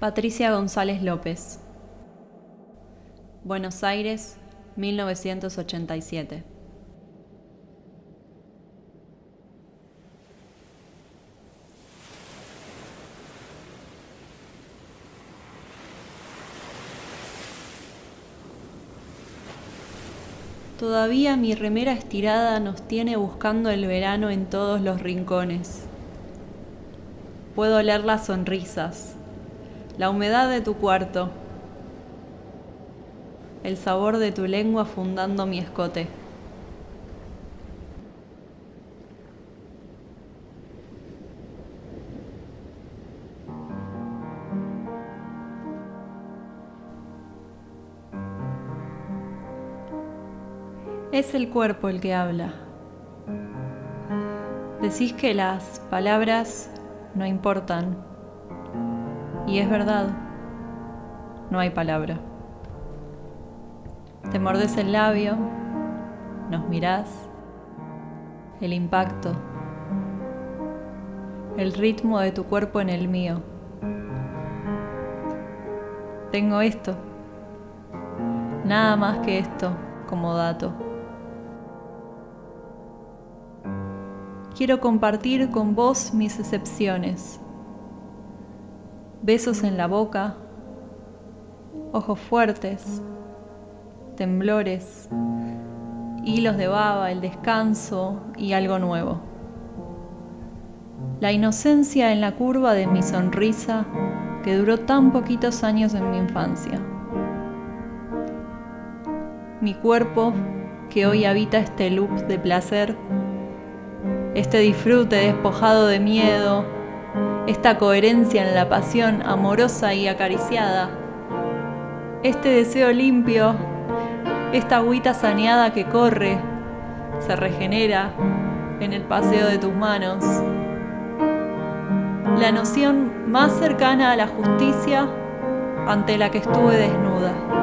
Patricia González López. Buenos Aires, 1987. Todavía mi remera estirada nos tiene buscando el verano en todos los rincones. Puedo oler las sonrisas, la humedad de tu cuarto, el sabor de tu lengua fundando mi escote. Es el cuerpo el que habla. Decís que las palabras no importan. Y es verdad, no hay palabra. Te mordes el labio, nos mirás, el impacto, el ritmo de tu cuerpo en el mío. Tengo esto, nada más que esto como dato. quiero compartir con vos mis excepciones. Besos en la boca, ojos fuertes, temblores, hilos de baba, el descanso y algo nuevo. La inocencia en la curva de mi sonrisa que duró tan poquitos años en mi infancia. Mi cuerpo que hoy habita este loop de placer este disfrute despojado de miedo, esta coherencia en la pasión amorosa y acariciada, este deseo limpio, esta agüita saneada que corre, se regenera en el paseo de tus manos. La noción más cercana a la justicia ante la que estuve desnuda.